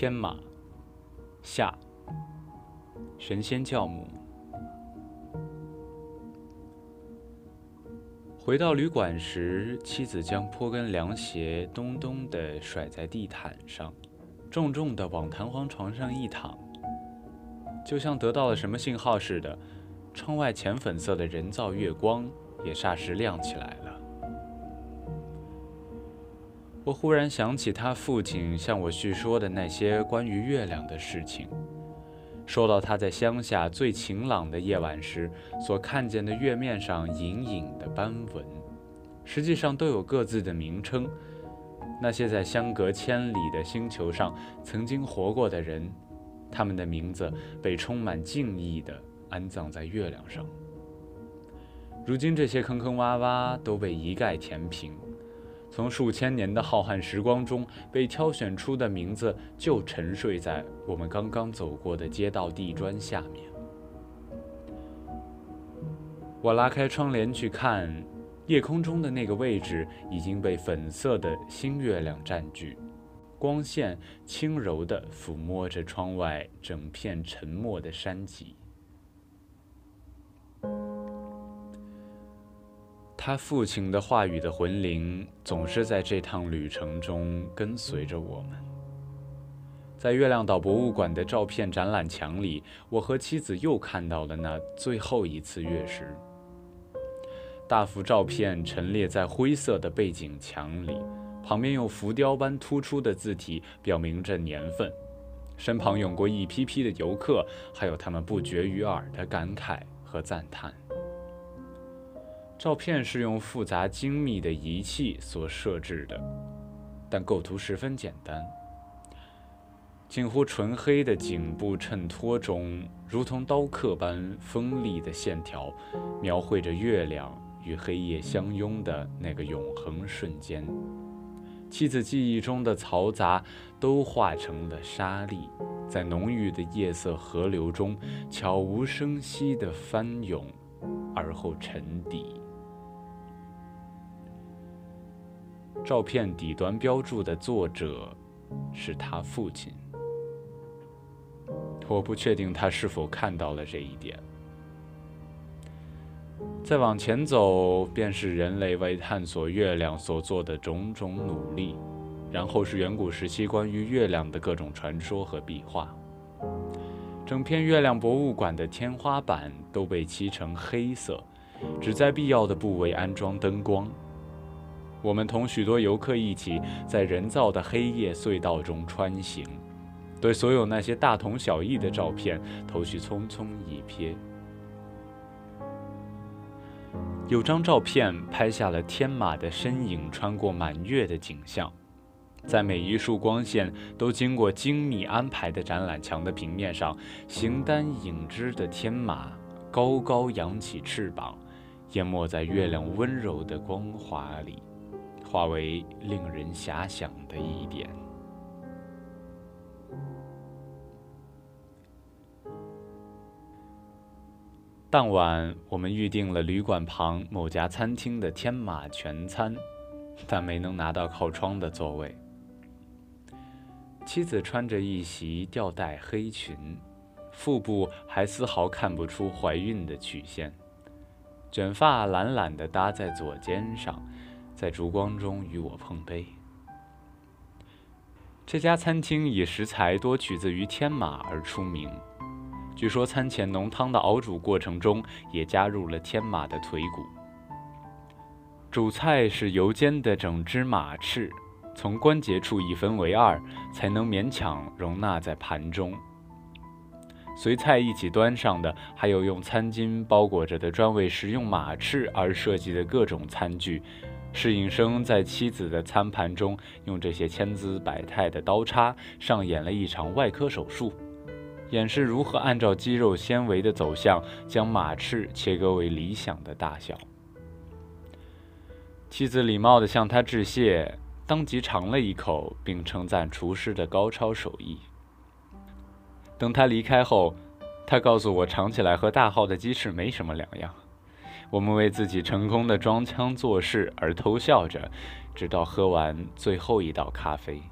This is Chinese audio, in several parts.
天马，下，神仙教母。回到旅馆时，妻子将坡跟凉鞋咚咚地甩在地毯上，重重地往弹簧床上一躺，就像得到了什么信号似的，窗外浅粉色的人造月光也霎时亮起来我忽然想起他父亲向我叙说的那些关于月亮的事情，说到他在乡下最晴朗的夜晚时所看见的月面上隐隐的斑纹，实际上都有各自的名称。那些在相隔千里的星球上曾经活过的人，他们的名字被充满敬意地安葬在月亮上。如今这些坑坑洼洼都被一概填平。从数千年的浩瀚时光中被挑选出的名字，就沉睡在我们刚刚走过的街道地砖下面。我拉开窗帘去看，夜空中的那个位置已经被粉色的新月亮占据，光线轻柔地抚摸着窗外整片沉默的山脊。他父亲的话语的魂灵总是在这趟旅程中跟随着我们。在月亮岛博物馆的照片展览墙里，我和妻子又看到了那最后一次月食。大幅照片陈列在灰色的背景墙里，旁边用浮雕般突出的字体表明着年份。身旁涌过一批批的游客，还有他们不绝于耳的感慨和赞叹。照片是用复杂精密的仪器所设置的，但构图十分简单。近乎纯黑的颈部衬托中，如同刀刻般锋利的线条，描绘着月亮与黑夜相拥的那个永恒瞬间。妻子记忆中的嘈杂都化成了沙粒，在浓郁的夜色河流中悄无声息地翻涌，而后沉底。照片底端标注的作者是他父亲，我不确定他是否看到了这一点。再往前走，便是人类为探索月亮所做的种种努力，然后是远古时期关于月亮的各种传说和壁画。整片月亮博物馆的天花板都被漆成黑色，只在必要的部位安装灯光。我们同许多游客一起在人造的黑夜隧道中穿行，对所有那些大同小异的照片投去匆匆一瞥。有张照片拍下了天马的身影穿过满月的景象，在每一束光线都经过精密安排的展览墙的平面上，形单影只的天马高高扬起翅膀，淹没在月亮温柔的光华里。化为令人遐想的一点。当晚，我们预定了旅馆旁某家餐厅的天马全餐，但没能拿到靠窗的座位。妻子穿着一袭吊带黑裙，腹部还丝毫看不出怀孕的曲线，卷发懒懒地搭在左肩上。在烛光中与我碰杯。这家餐厅以食材多取自于天马而出名，据说餐前浓汤的熬煮过程中也加入了天马的腿骨。主菜是油煎的整只马翅，从关节处一分为二，才能勉强容纳在盘中。随菜一起端上的，还有用餐巾包裹着的专为食用马翅而设计的各种餐具。侍应生在妻子的餐盘中，用这些千姿百态的刀叉上演了一场外科手术，演示如何按照肌肉纤维的走向，将马翅切割为理想的大小。妻子礼貌地向他致谢，当即尝了一口，并称赞厨师的高超手艺。等他离开后，他告诉我，尝起来和大号的鸡翅没什么两样。我们为自己成功的装腔作势而偷笑着，直到喝完最后一道咖啡。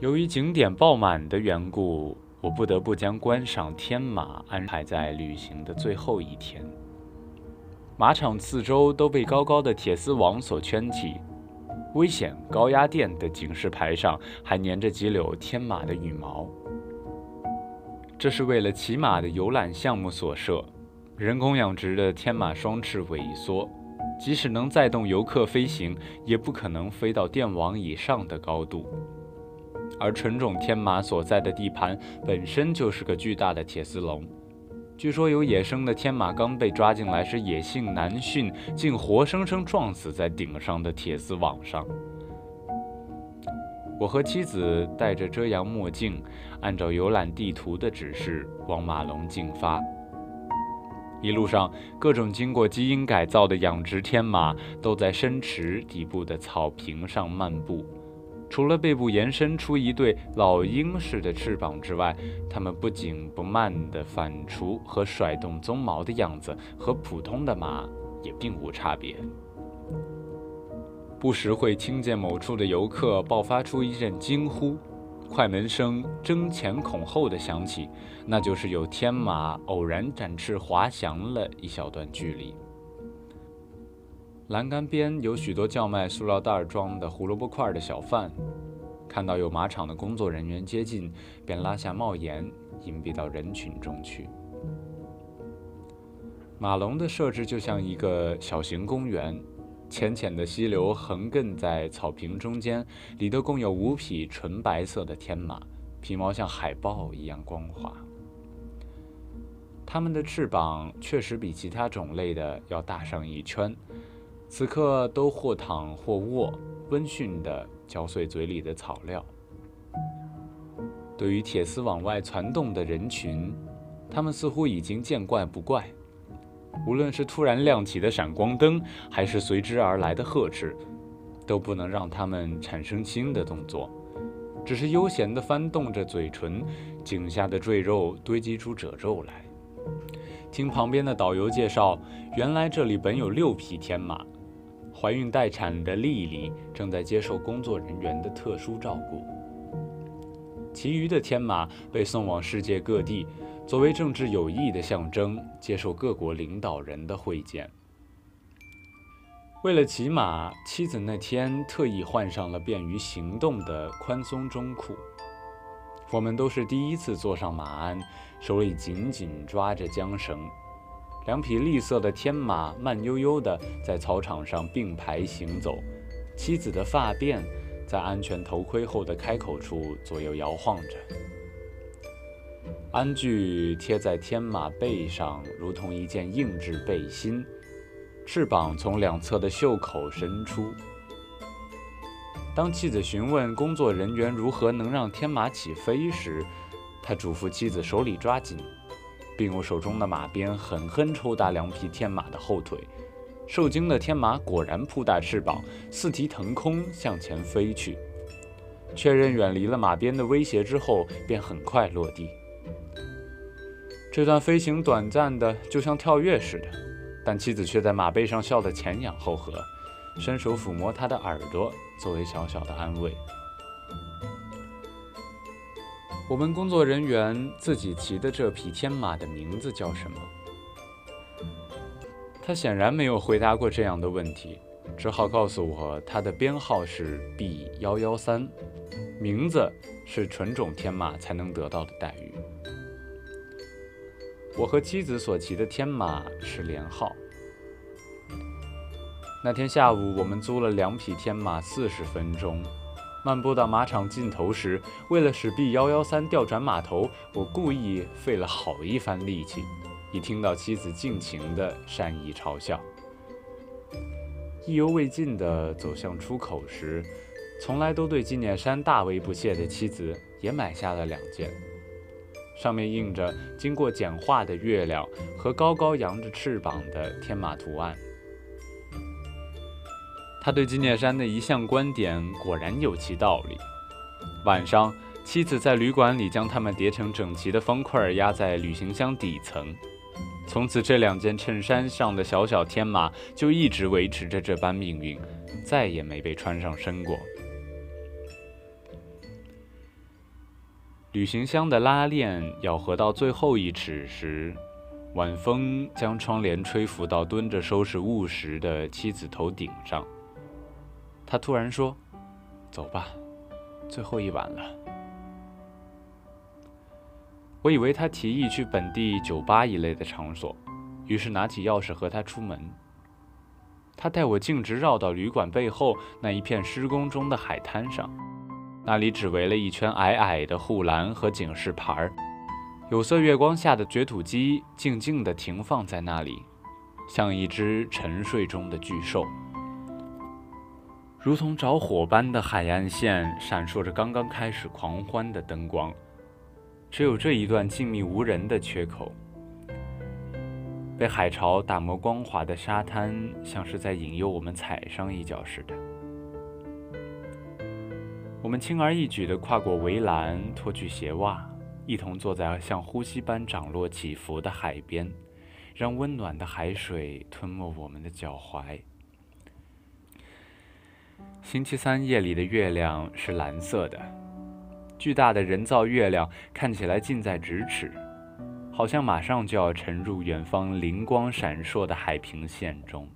由于景点爆满的缘故，我不得不将观赏天马安排在旅行的最后一天。马场四周都被高高的铁丝网所圈起，危险、高压电的警示牌上还粘着几绺天马的羽毛。这是为了骑马的游览项目所设。人工养殖的天马双翅萎缩，即使能载动游客飞行，也不可能飞到电网以上的高度。而纯种天马所在的地盘本身就是个巨大的铁丝笼，据说有野生的天马刚被抓进来时野性难驯，竟活生生撞死在顶上的铁丝网上。我和妻子戴着遮阳墨镜，按照游览地图的指示往马龙进发。一路上，各种经过基因改造的养殖天马都在深池底部的草坪上漫步。除了背部延伸出一对老鹰似的翅膀之外，它们不紧不慢地反刍和甩动鬃毛的样子，和普通的马也并无差别。不时会听见某处的游客爆发出一阵惊呼，快门声争前恐后的响起，那就是有天马偶然展翅滑翔了一小段距离。栏杆边有许多叫卖塑料袋装的胡萝卜块的小贩，看到有马场的工作人员接近，便拉下帽檐，隐蔽到人群中去。马笼的设置就像一个小型公园，浅浅的溪流横亘在草坪中间，里头共有五匹纯白色的天马，皮毛像海豹一样光滑。它们的翅膀确实比其他种类的要大上一圈。此刻都或躺或卧，温驯地嚼碎嘴里的草料。对于铁丝往外攒动的人群，他们似乎已经见怪不怪。无论是突然亮起的闪光灯，还是随之而来的呵斥，都不能让他们产生新的动作，只是悠闲地翻动着嘴唇，颈下的赘肉堆积出褶皱来。听旁边的导游介绍，原来这里本有六匹天马。怀孕待产的丽丽正在接受工作人员的特殊照顾，其余的天马被送往世界各地，作为政治友谊的象征，接受各国领导人的会见。为了骑马，妻子那天特意换上了便于行动的宽松中裤。我们都是第一次坐上马鞍，手里紧紧抓着缰绳。两匹栗色的天马慢悠悠地在草场上并排行走，妻子的发辫在安全头盔后的开口处左右摇晃着。鞍具贴在天马背上，如同一件硬质背心，翅膀从两侧的袖口伸出。当妻子询问工作人员如何能让天马起飞时，他嘱咐妻子手里抓紧。并用手中的马鞭狠狠抽打两匹天马的后腿，受惊的天马果然扑打翅膀，四蹄腾空向前飞去。确认远离了马鞭的威胁之后，便很快落地。这段飞行短暂的，就像跳跃似的，但妻子却在马背上笑得前仰后合，伸手抚摸他的耳朵，作为小小的安慰。我们工作人员自己骑的这匹天马的名字叫什么？他显然没有回答过这样的问题，只好告诉我他的编号是 B 幺幺三，名字是纯种天马才能得到的待遇。我和妻子所骑的天马是连号。那天下午，我们租了两匹天马，四十分钟。漫步到马场尽头时，为了使 B 幺幺三调转马头，我故意费了好一番力气，以听到妻子尽情的善意嘲笑。意犹未尽地走向出口时，从来都对纪念衫大为不屑的妻子也买下了两件，上面印着经过简化的月亮和高高扬着翅膀的天马图案。他对纪念山的一项观点果然有其道理。晚上，妻子在旅馆里将它们叠成整齐的方块压在旅行箱底层。从此，这两件衬衫上的小小天马就一直维持着这般命运，再也没被穿上身过。旅行箱的拉链咬合到最后一尺时，晚风将窗帘吹拂到蹲着收拾物时的妻子头顶上。他突然说：“走吧，最后一晚了。”我以为他提议去本地酒吧一类的场所，于是拿起钥匙和他出门。他带我径直绕到旅馆背后那一片施工中的海滩上，那里只围了一圈矮矮的护栏和警示牌儿。有色月光下的掘土机静静地停放在那里，像一只沉睡中的巨兽。如同着火般的海岸线闪烁着刚刚开始狂欢的灯光，只有这一段静谧无人的缺口。被海潮打磨光滑的沙滩，像是在引诱我们踩上一脚似的。我们轻而易举地跨过围栏，脱去鞋袜，一同坐在像呼吸般涨落起伏的海边，让温暖的海水吞没我们的脚踝。星期三夜里的月亮是蓝色的，巨大的人造月亮看起来近在咫尺。好像马上就要沉入远方灵光闪烁的海平线中，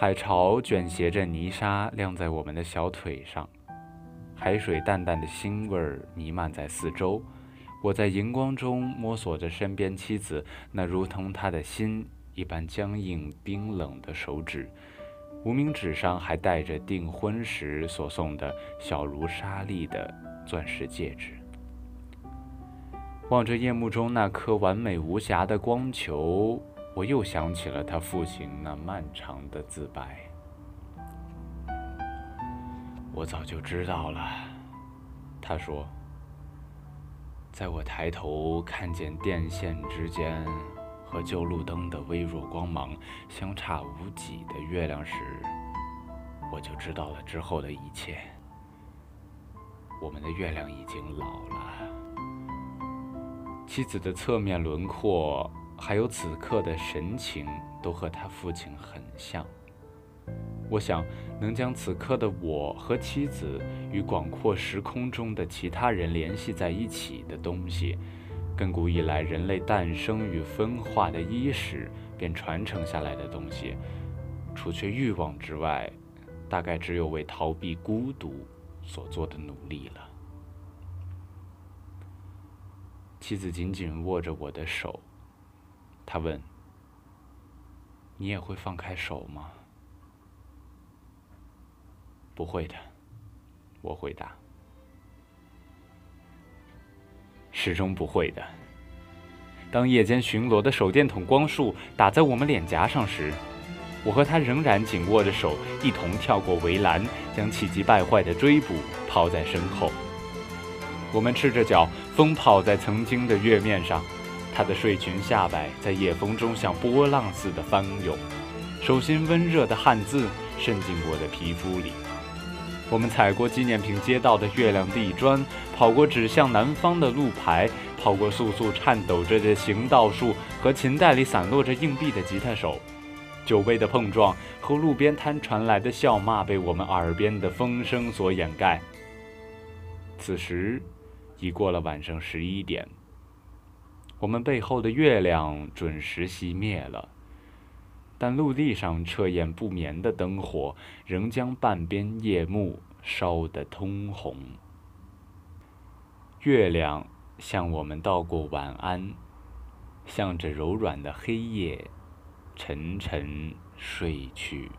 海潮卷挟着泥沙晾在我们的小腿上，海水淡淡的腥味儿弥漫在四周。我在荧光中摸索着身边妻子那如同她的心一般僵硬冰冷的手指，无名指上还戴着订婚时所送的小如沙粒的钻石戒指。望着夜幕中那颗完美无瑕的光球，我又想起了他父亲那漫长的自白。我早就知道了，他说。在我抬头看见电线之间和旧路灯的微弱光芒相差无几的月亮时，我就知道了之后的一切。我们的月亮已经老了。妻子的侧面轮廓，还有此刻的神情，都和他父亲很像。我想，能将此刻的我和妻子与广阔时空中的其他人联系在一起的东西，亘古以来人类诞生与分化的伊始便传承下来的东西，除却欲望之外，大概只有为逃避孤独所做的努力了。妻子紧紧握着我的手，他问：“你也会放开手吗？”“不会的。”我回答。“始终不会的。”当夜间巡逻的手电筒光束打在我们脸颊上时，我和他仍然紧握着手，一同跳过围栏，将气急败坏的追捕抛在身后。我们赤着脚，风跑在曾经的月面上，她的睡裙下摆在夜风中像波浪似的翻涌，手心温热的汗渍渗进我的皮肤里。我们踩过纪念品街道的月亮地砖，跑过指向南方的路牌，跑过簌簌颤抖着的行道树和琴袋里散落着硬币的吉他手。酒杯的碰撞和路边摊传来的笑骂被我们耳边的风声所掩盖。此时。已过了晚上十一点，我们背后的月亮准时熄灭了，但陆地上彻夜不眠的灯火仍将半边夜幕烧得通红。月亮向我们道过晚安，向着柔软的黑夜沉沉睡去。